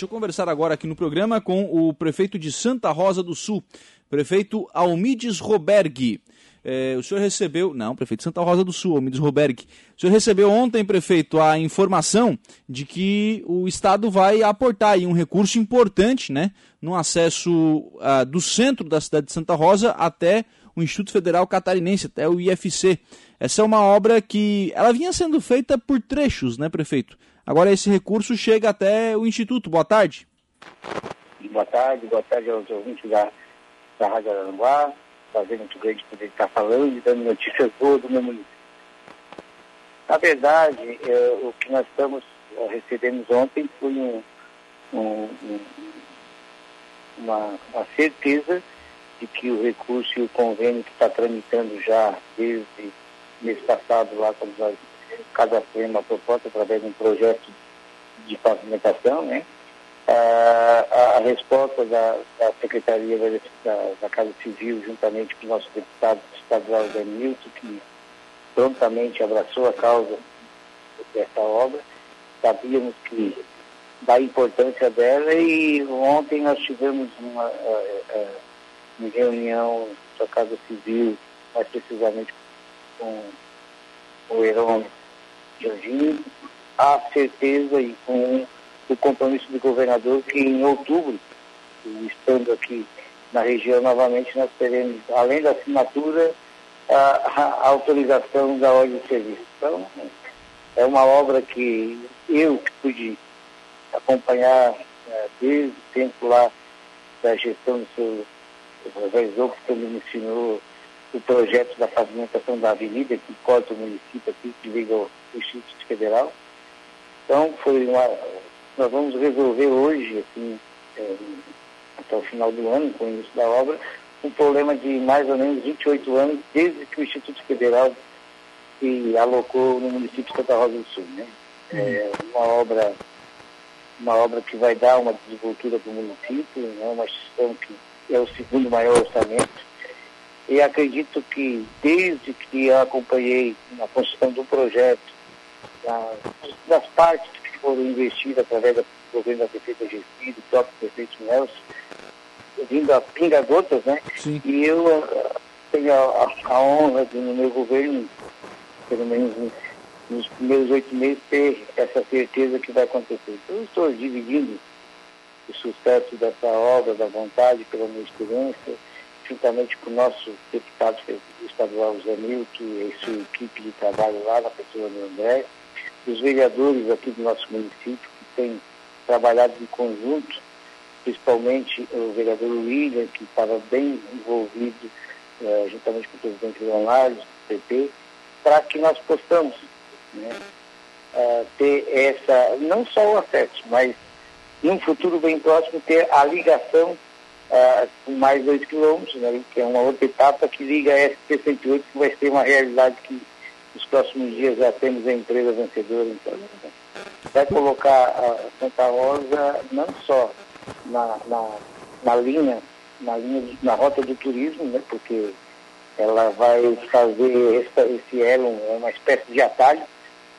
noite. Eu conversar agora aqui no programa com o prefeito de Santa Rosa do Sul, prefeito Almides Roberg. É, o senhor recebeu, não, prefeito Santa Rosa do Sul, Almides Roberg. O senhor recebeu ontem, prefeito, a informação de que o Estado vai aportar aí um recurso importante, né, no acesso uh, do centro da cidade de Santa Rosa até o Instituto Federal Catarinense, até o IFC. Essa é uma obra que ela vinha sendo feita por trechos, né, prefeito? Agora esse recurso chega até o Instituto. Boa tarde. Boa tarde, boa tarde aos ouvintes da, da Rádio Aranguá. Prazer muito grande poder estar falando e dando notícias boas do meu município. Na verdade, é, o que nós estamos é, recebemos ontem foi um, um, um, uma, uma certeza de que o recurso e o convênio que está tramitando já desde mês passado lá, quando nós cadastramos uma proposta através de um projeto de pavimentação, né? a, a resposta da, da Secretaria da, da, Casa Civil, juntamente com o nosso deputado estadual Danilton, que prontamente abraçou a causa dessa obra. Sabíamos que da importância dela e ontem nós tivemos uma, uh, uma reunião da Casa Civil, mais precisamente com o Heron Jorginho, a certeza e com o compromisso do governador que em outubro, estando aqui na região novamente, nós teremos, além da assinatura, a, a autorização da ordem de serviço. Então, é uma obra que eu que pude acompanhar é, desde o tempo lá da gestão do seu professor, que também me ensinou o projeto da pavimentação da avenida que corta o município aqui, que liga o Instituto Federal. Então, foi uma, nós vamos resolver hoje, assim, é, até o final do ano, com o início da obra, um problema de mais ou menos 28 anos, desde que o Instituto Federal se alocou no município de Santa Rosa do Sul. Né? É uma obra uma obra que vai dar uma desenvoltura para o município, né? uma instituição que é o segundo maior orçamento. E acredito que desde que eu acompanhei na construção do projeto, das partes foram investidas através do governo da prefeita Gessi, do próprio prefeito Nelson, vindo a pinga-gotas, né? Sim. E eu uh, tenho a, a, a, honra de, no meu governo, pelo menos nos primeiros oito meses, ter essa certeza que vai acontecer. Então, eu estou dividindo o sucesso dessa obra, da vontade, pela minha experiência, juntamente com o nosso deputado estadual Zé Milton e sua equipe de trabalho lá na pessoa do André, os vereadores aqui do nosso município, que têm trabalhado em conjunto, principalmente o vereador William, que estava bem envolvido, uh, juntamente com o presidente Leonardo, do PP, para que nós possamos né, uh, ter essa, não só o acesso, mas num futuro bem próximo ter a ligação com mais dois quilômetros, né, que é uma outra etapa que liga a SP-108, que vai ser uma realidade que nos próximos dias já temos a empresa vencedora, então vai colocar a Santa Rosa não só na, na, na linha, na linha, na rota do turismo, né, porque ela vai fazer essa, esse elo, é uma espécie de atalho,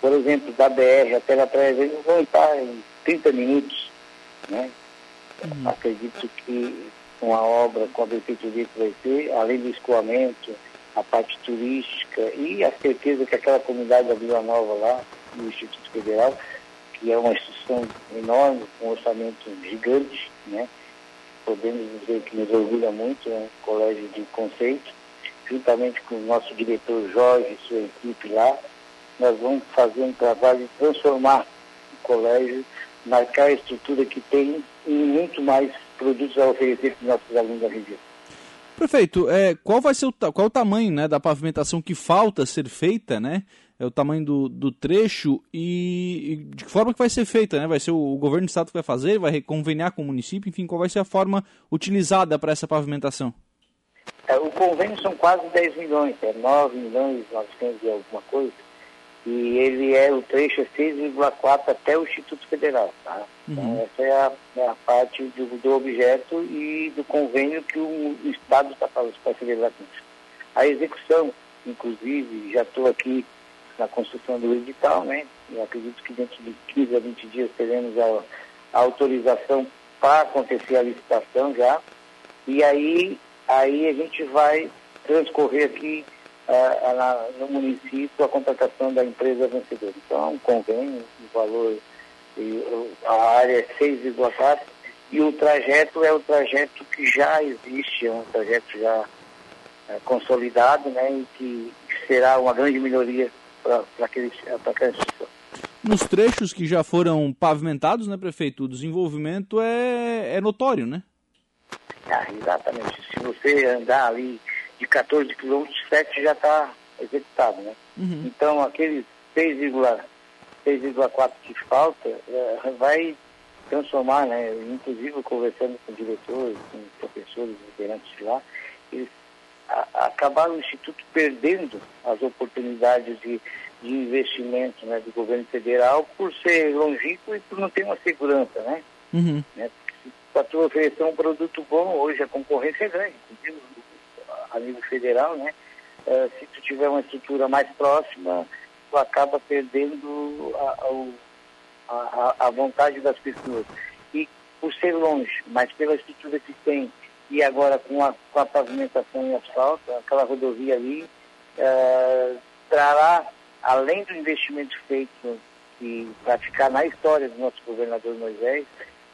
por exemplo, da BR até a Praia Verde vão estar em 30 minutos, né? Uhum. Acredito que com a obra, com a prefeitura que vai ter, além do escoamento, a parte turística e a certeza que aquela comunidade da Vila Nova lá, no Instituto Federal, que é uma instituição enorme, com um orçamento gigante, né? podemos dizer que nos orgulha muito, é um colégio de conceito, juntamente com o nosso diretor Jorge e sua equipe lá, nós vamos fazer um trabalho de transformar o colégio naquela estrutura que tem e muito mais produtos a oferecer para os nossos alunos da região. Prefeito, é, qual vai ser o, qual é o tamanho né, da pavimentação que falta ser feita, né? É o tamanho do, do trecho e, e, de que forma que vai ser feita, né? Vai ser o, o, governo do estado que vai fazer, vai conveniar com o município, enfim, qual vai ser a forma utilizada para essa pavimentação? É, o convênio são quase 10 milhões, é 9 milhões 900 e alguma coisa e ele é o trecho é 6,4 até o Instituto Federal. Tá? Então, uhum. Essa é a, é a parte do, do, objeto e do convênio que o, o Estado está para celebrar com isso. A execução, inclusive, já estou aqui na construção do edital, né? Eu acredito que dentro de 15 a 20 dias teremos a, a autorização para acontecer a licitação já. E aí, aí a gente vai transcorrer aqui uh, no município a contratação da empresa vencedora. Então, é um convênio, o valor, e, a área é 6,4 e o trajeto é o trajeto que já existe, é um trajeto já é, consolidado, né, e que será uma grande melhoria para aquela instituição. Nos trechos que já foram pavimentados, né, prefeito, o desenvolvimento é, é notório, né? Ah, exatamente. Se você andar ali de 14 quilômetros, 7 já está executado, né? Uhum. Então, aqueles 6,4 que falta é, vai transformar, né? Inclusive, conversando com diretores, com professores, liderantes de lá, eles a, acabaram o Instituto perdendo as oportunidades de de investimento né, do governo federal por ser longínquo e por não ter uma segurança, né? Uhum. né para tu oferecer um produto bom, hoje a concorrência é grande, inclusive a nível federal, né? Uh, se tu tiver uma estrutura mais próxima, tu acaba perdendo a, a, a, vontade das pessoas. E por ser longe, mas pela estrutura que tem, e agora com a, com a pavimentação em asfalto, aquela rodovia ali, uh, trará além do investimento feito e para ficar na história do nosso governador Moisés,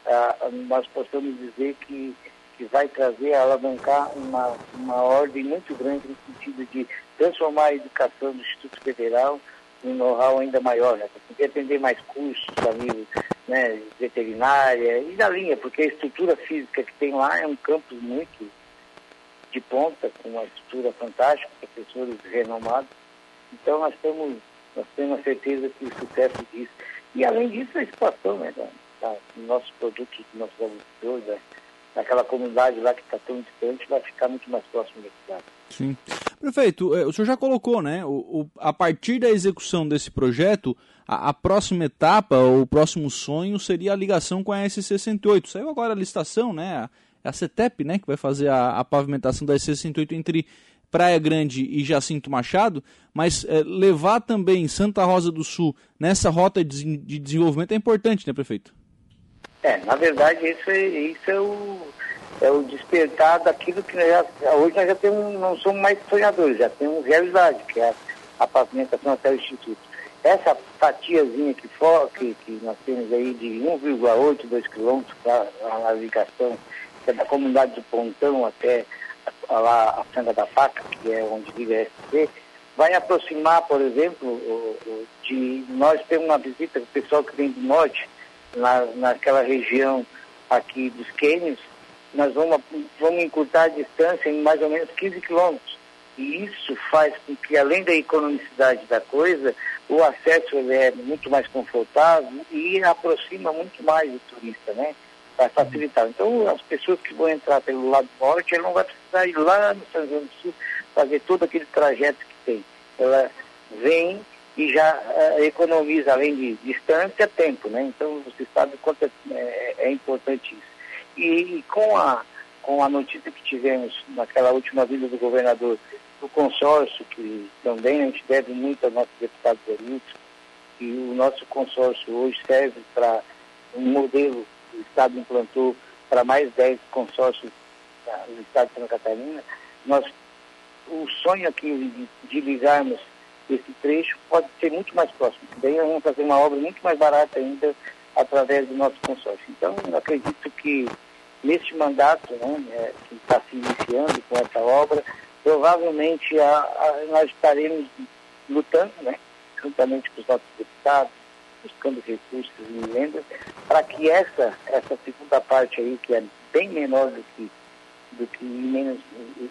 uh, nós possamos dizer que, que vai trazer, alavancar uma, uma ordem muito grande no sentido de transformar a educação do Instituto Federal um know-how ainda maior, né? Para atender mais cursos a nível né, veterinária e da linha, porque a estrutura física que tem lá é um campus muito de ponta, com uma estrutura fantástica, professores renomados então nós temos, nós temos certeza que o sucesso disso. E além disso, a expansão né, da, da, do nosso produto, do nosso agricultores, da, daquela comunidade lá que está tão distante, vai ficar muito mais próximo da cidade. Sim. Prefeito, é, o senhor já colocou, né? O, o, a partir da execução desse projeto, a, a, próxima etapa, o próximo sonho seria a ligação com a S68. Saiu agora a licitação, né? A, a CETEP, né? Que vai fazer a, a pavimentação da S68 entre Praia Grande e Jacinto Machado, mas é, levar também Santa Rosa do Sul nessa rota de, de, desenvolvimento é importante, né, prefeito? É, na verdade, isso é, isso é o, é o despertar daquilo que nós já, hoje nós já temos, não somos mais sonhadores, já temos realidade, que é a, a pavimentação até o Instituto. Essa fatiazinha que, for, que, que nós temos aí de 1,8, 2 quilômetros para a navegação, que é da comunidade do Pontão até lá a Sanga da Faca, que é onde liga a SC, vai aproximar, por exemplo, de nós temos uma visita do pessoal que vem do norte, na, naquela região aqui dos Quênios, nós vamos, vamos encurtar a distância em mais ou menos 15 quilômetros. E isso faz com que, além da economicidade da coisa, o acesso ele é muito mais confortável e aproxima muito mais o turista, né? vai facilitar. Então, as pessoas que vão entrar pelo lado norte, ela não vai precisar ir lá no São João do Sul fazer todo aquele trajeto que tem. Ela vem e já uh, economiza, além de distância, tempo, né? Então, você sabe quanto é, é, é importante isso. E, e, com, a, com a notícia que tivemos naquela última vida do governador, do consórcio, que também a gente deve muito ao nosso deputado Benito, e o nosso consórcio hoje serve para um modelo o Estado implantou para mais 10 consórcios no Estado de Santa Catarina, nós, o sonho aqui de ligarmos esse trecho pode ser muito mais próximo. Daí nós vamos fazer uma obra muito mais barata ainda através do nosso consórcio. Então, acredito que neste mandato, né, é, que está se iniciando com essa obra, provavelmente a, a, nós estaremos lutando, né, juntamente com os nossos deputados, buscando recursos e emendas, para que essa, essa segunda parte aí, que é bem menor do que, do que menos,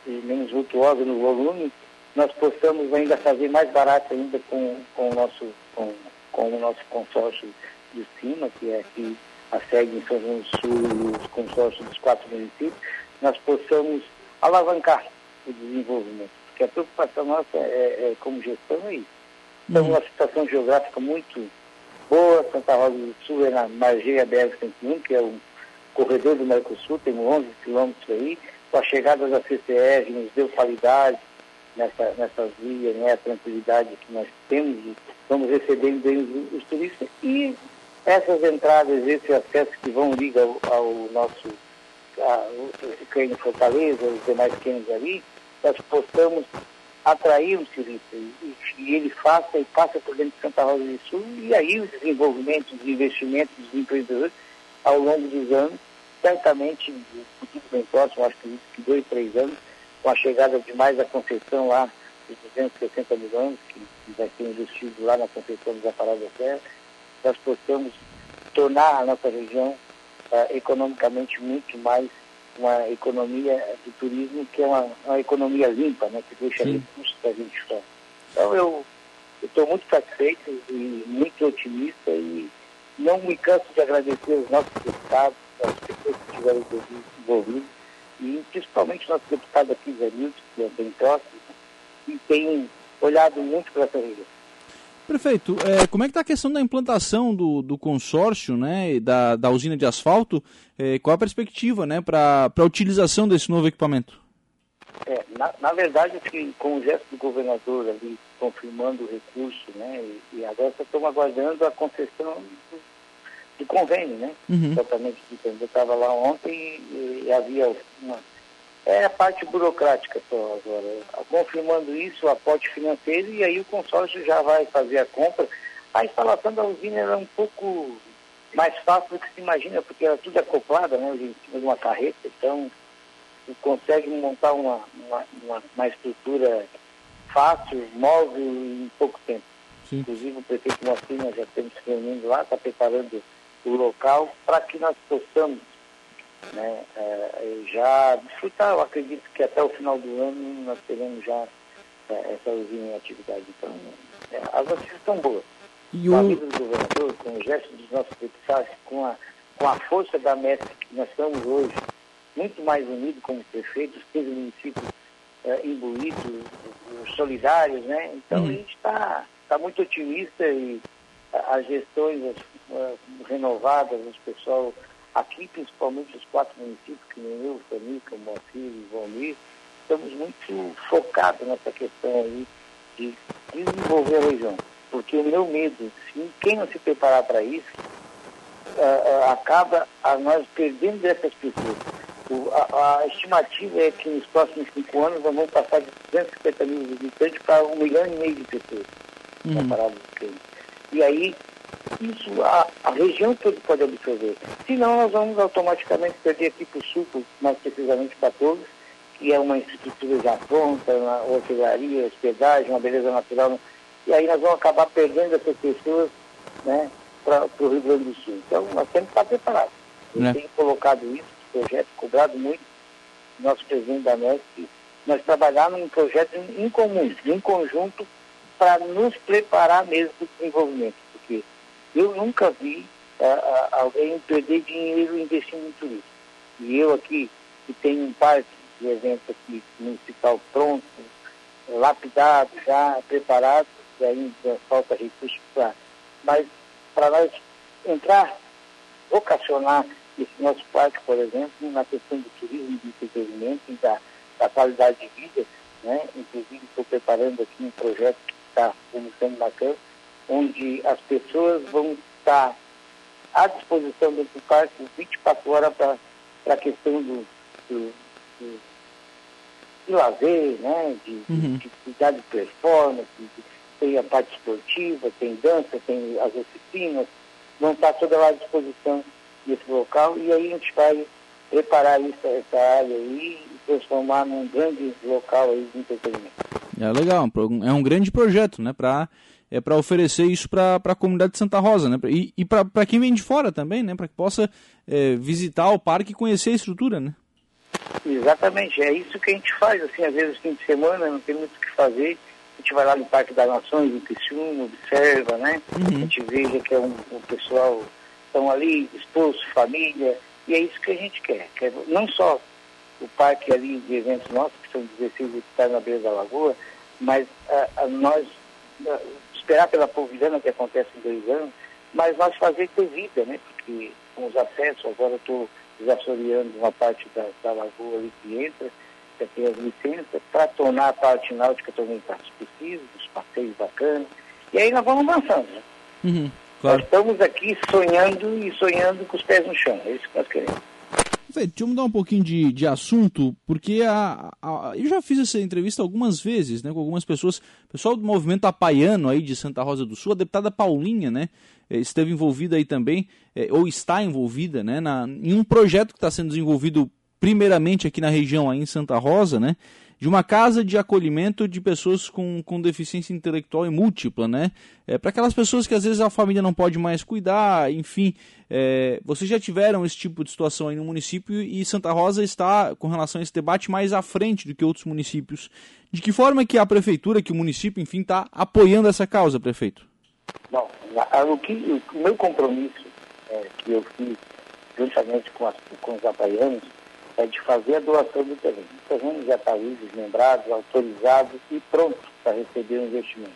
menos vultuosa no volume, nós possamos ainda fazer mais barato ainda com, com, o, nosso, com, com o nosso consórcio de cima, que é aqui a sede em São João do Sul e os consórcios dos quatro municípios, nós possamos alavancar o desenvolvimento. Porque a preocupação nossa é, é como gestão é isso. Então, uma situação geográfica muito boa, Santa Rosa do Sul é na Margeia BR-101, que é o corredor do Mercosul, tem 11 quilômetros aí, com a chegada da CCR nos deu qualidade nessa, nessas vias, né, a tranquilidade que nós temos, estamos recebendo bem os, os turistas. E Essas entradas, esse acesso que vão ligar ao, ao nosso cânion Fortaleza, os demais cânions ali, nós possamos atrair um turista. E, e, ele faça e passa por dentro de Santa Rosa do Sul e aí os desenvolvimentos, os investimentos dos empreendedores ao longo dos anos, certamente, no futuro bem próximo, acho que dois, três anos, com a chegada de mais a Conceição lá, de 260 milhões, que, que vai ser investido lá na Conceição dos da Serra, nós possamos tornar a nossa região uh, economicamente muito mais uma economia do turismo que é uma, uma economia limpa, né, que deixa Sim. recursos para a gente fora. Então eu estou muito satisfeito e muito otimista e não me canso de agradecer os nossos deputados, as pessoas que estiveram envolvidas e principalmente nosso deputado aqui, Zé Nilton, que é bem próximo, e tem olhado muito para essa região. Prefeito, é, como é que está a questão da implantação do, do consórcio, né, da, da usina de asfalto? É, qual a perspectiva, né, para a utilização desse novo equipamento? É, na, na verdade, que com o gesto do governador ali confirmando o recurso, né, e, e agora estamos aguardando a concessão do convênio, né, uhum. exatamente. Eu estava lá ontem e, e havia uma é a parte burocrática só agora. Confirmando isso, o aporte financeiro, e aí o consórcio já vai fazer a compra. A instalação da usina era um pouco mais fácil do que se imagina, porque era tudo acoplado, né, em cima de uma carreta, então consegue montar uma, uma, uma, uma estrutura fácil, móvel em pouco tempo. Sim. Inclusive o prefeito Mocinha já estamos se reunindo lá, está preparando o local para que nós possamos né, é, já desfrutar. Eu acredito que até o final do ano nós teremos já é, essa usina em atividade. Então, é, as notícias estão boas. E com a vida do governador, com o gesto dos nossos deputados, com a, com a força da MESC que nós estamos hoje, muito mais unidos como prefeitos, os municípios é, imbuídos, solidários, né? Então uhum. a gente está tá muito otimista e as gestões as, renovadas, o pessoal Aqui, principalmente os quatro municípios, que nem eu, Fanica, Moacir e Valmir, estamos muito focados nessa questão aí de desenvolver a região. Porque o meu medo, se quem não se preparar para isso, uh, uh, acaba a nós perdendo essas pessoas. O, a, a, estimativa é que nos próximos cinco anos nós vamos passar de 250 mil visitantes para um milhão e meio de pessoas uhum. comparados com E aí isso a, a região toda pode absorver. Senão nós vamos automaticamente perder aqui para o sul, mais precisamente para todos, que é uma infraestrutura já pronta, uma hotelaria, hospedagem, uma beleza natural. E aí nós vamos acabar perdendo essas pessoas né, para o Rio Grande do Sul. Então nós temos que estar preparados. Eu é. tenho colocado isso, projeto, cobrado muito, nosso presidente da MESC, nós trabalhar num projeto em comum, em conjunto, para nos preparar mesmo para o desenvolvimento. Eu nunca vi uh, alguém perder dinheiro investindo em turismo. E eu aqui, que tenho um parque de eventos aqui municipal pronto, lapidado, já preparado, e ainda falta recursos para. Mas para nós entrar, vocacionar esse nosso parque, por exemplo, na questão do turismo, do entretenimento e da, da qualidade de vida, né? Inclusive estou preparando aqui um projeto que está começando na Câmara, onde as pessoas vão estar à disposição desse parque 24 horas para a questão do, do, do, de lazer, né? de, uhum. de cuidar de performance, de, tem a parte esportiva, tem dança, tem as oficinas, vão estar toda lá à disposição desse local e aí a gente vai preparar isso, essa área aí e transformar num grande local aí de entretenimento. É legal, é um grande projeto, né, para é para oferecer isso para a comunidade de Santa Rosa, né? E, e para quem vem de fora também, né? Para que possa é, visitar o parque e conhecer a estrutura, né? Exatamente, é isso que a gente faz, assim, às vezes fim de semana não tem muito o que fazer, a gente vai lá no Parque das Nações, em Criciúma, observa, né? Uhum. A gente veja que é um, o pessoal estão ali, esposo, família, e é isso que a gente quer. quer não só o parque ali de eventos nossos, que são 16 hectares na beira da lagoa, mas a, a nós a, esperar pela polvilhana que acontece em dois anos, mas nós fazer ter vida, né? Porque com os acessos, agora eu estou desassoreando uma parte da, da lagoa ali que entra, já tem as licenças, para tornar a parte náutica também mais possível, os passeios bacanas. E aí nós vamos avançando, né? Uhum. Claro. Nós estamos aqui sonhando e sonhando com os pés no chão. É isso que nós queremos. Fê, deixa eu mudar um pouquinho de, de assunto, porque a, a, eu já fiz essa entrevista algumas vezes, né, com algumas pessoas, pessoal do movimento apaiano aí de Santa Rosa do Sul, a deputada Paulinha, né, eh, esteve envolvida aí também, é, ou está envolvida, né, na, em um projeto que está sendo desenvolvido primeiramente aqui na região, aí em Santa Rosa, né, de uma casa de acolhimento de pessoas com, com deficiência intelectual e múltipla, né? É, Para aquelas pessoas que às vezes a família não pode mais cuidar, enfim. É, vocês já tiveram esse tipo de situação aí no município e Santa Rosa está, com relação a esse debate, mais à frente do que outros municípios. De que forma que a prefeitura, que o município, enfim, está apoiando essa causa, prefeito? Bom, o, que, o meu compromisso é, que eu fiz juntamente com, as, com os apaianos é de fazer a doação do terreno. O terreno já está ali desmembrado, autorizado e pronto para receber o investimento.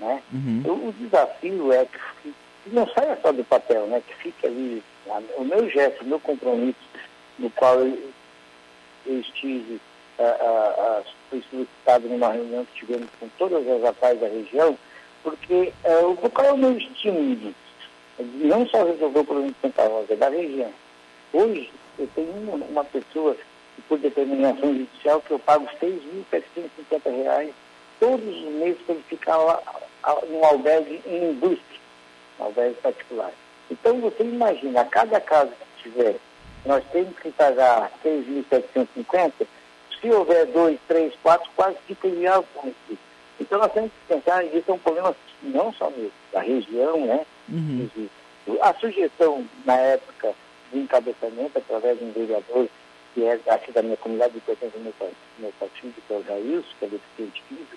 Né? Uhum. O, o, desafio é que, que, não saia só do papel, né? que fique ali. o meu gesto, o meu compromisso, no qual eu, eu estive, a, a, a, fui solicitado numa reunião que tivemos com todas as APAES da região, porque uh, qual é o meu estímulo? Não só resolver o problema de Santa Rosa, é da região. Hoje, eu tenho uma, uma pessoa que, por determinação judicial, que eu pago R$ 6.750 todos os meses para ele ficar lá num albergue em indústria, um albergue particular. Então, você imagina, a cada casa que tiver, nós temos que pagar 6.750, se houver dois, três, quatro, quase 5 reais por. Então, nós temos que pensar, isso é um problema não só meu, da região, né? Uhum. A sugestão, na época, de encabeçamento através de um vereador que é aqui da minha comunidade de pertence ao meu, meu partido, que é o Jailson, que é deficiente físico.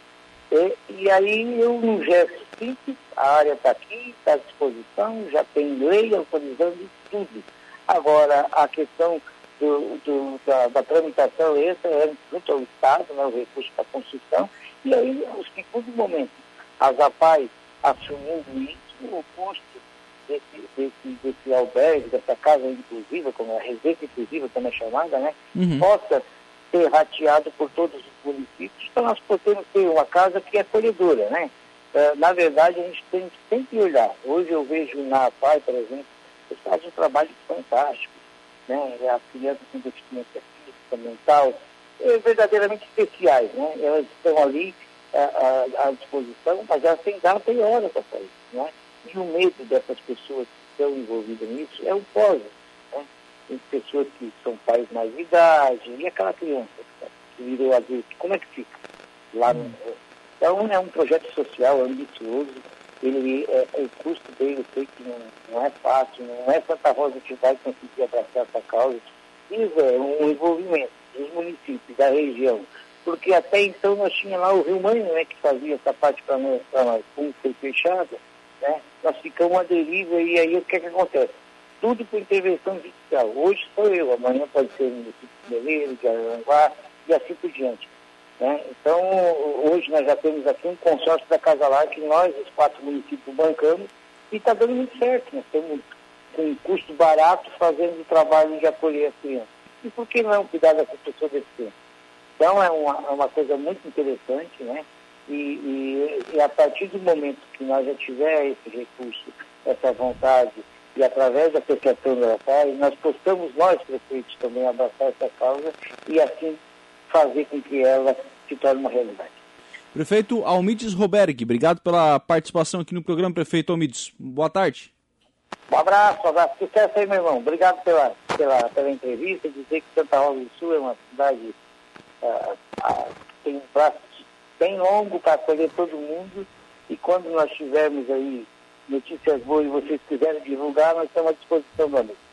E, e aí eu, num gesto simples, a área está aqui, está à disposição, já tem lei autorizando tudo. Agora, a questão do, do, da, da, tramitação, essa é junto ao Estado, né, o recurso para construção, e aí, no segundo momento, as APAES assumindo isso, o custo desse, desse, desse albergue, dessa casa inclusiva, como é a residência inclusiva, como é chamada, né, uhum. possa ser rateado por todos os municípios, para nós podermos ter uma casa que é acolhedora, né? Uh, na verdade, a gente tem que sempre olhar. Hoje eu vejo na APAI, por exemplo, eles fazem um trabalho fantástico, né? As crianças com deficiência física, mental, é, verdadeiramente especiais, né? Elas estão ali à, à, à disposição, mas elas têm data e hora para sair, né? E o medo dessas pessoas que estão envolvidas nisso é o pós. Né? Tem pessoas que são pais mais de idade, e aquela criança que virou adulto, como é que fica? Lá no... Então é um projeto social ambicioso, ele, é, é, o custo dele eu sei que não, não é fácil, não é Santa Rosa que vai conseguir abraçar essa causa, isso é um envolvimento dos municípios, da região, porque até então nós tínhamos lá o Rio Mãe, né, que fazia essa parte para nós, nós, como foi fechada, né? Nós ficamos à deriva e aí o que, é que acontece? Tudo por intervenção judicial. Hoje sou eu, amanhã pode ser o município de Meleiro, de Aranguá e assim por diante. Né? Então, hoje nós já temos aqui um consórcio da Casa Lar que nós, os quatro municípios, bancamos e está dando muito certo. Nós estamos com custo barato fazendo o trabalho de acolher as crianças. E por que não cuidar dessa pessoa deficiente? Então, é uma, é uma coisa muito interessante, né? E, e, e, a partir do momento que nós já tiver esse recurso, essa vontade, e através da da Paz, nós possamos, nós, prefeitos, também abraçar essa causa e assim fazer com que ela se torne uma realidade. Prefeito Almides Roberg, obrigado pela participação aqui no programa, prefeito Almides. Boa tarde. Um abraço, um abraço. Sucesso aí, meu irmão. Obrigado pela, pela, pela entrevista. Dizer que Santa Rosa do Sul é uma cidade uh, uh, tem um braço bem longo para acolher todo mundo. E quando nós tivermos aí notícias boas e vocês quiserem divulgar, nós estamos à disposição, meu amigo.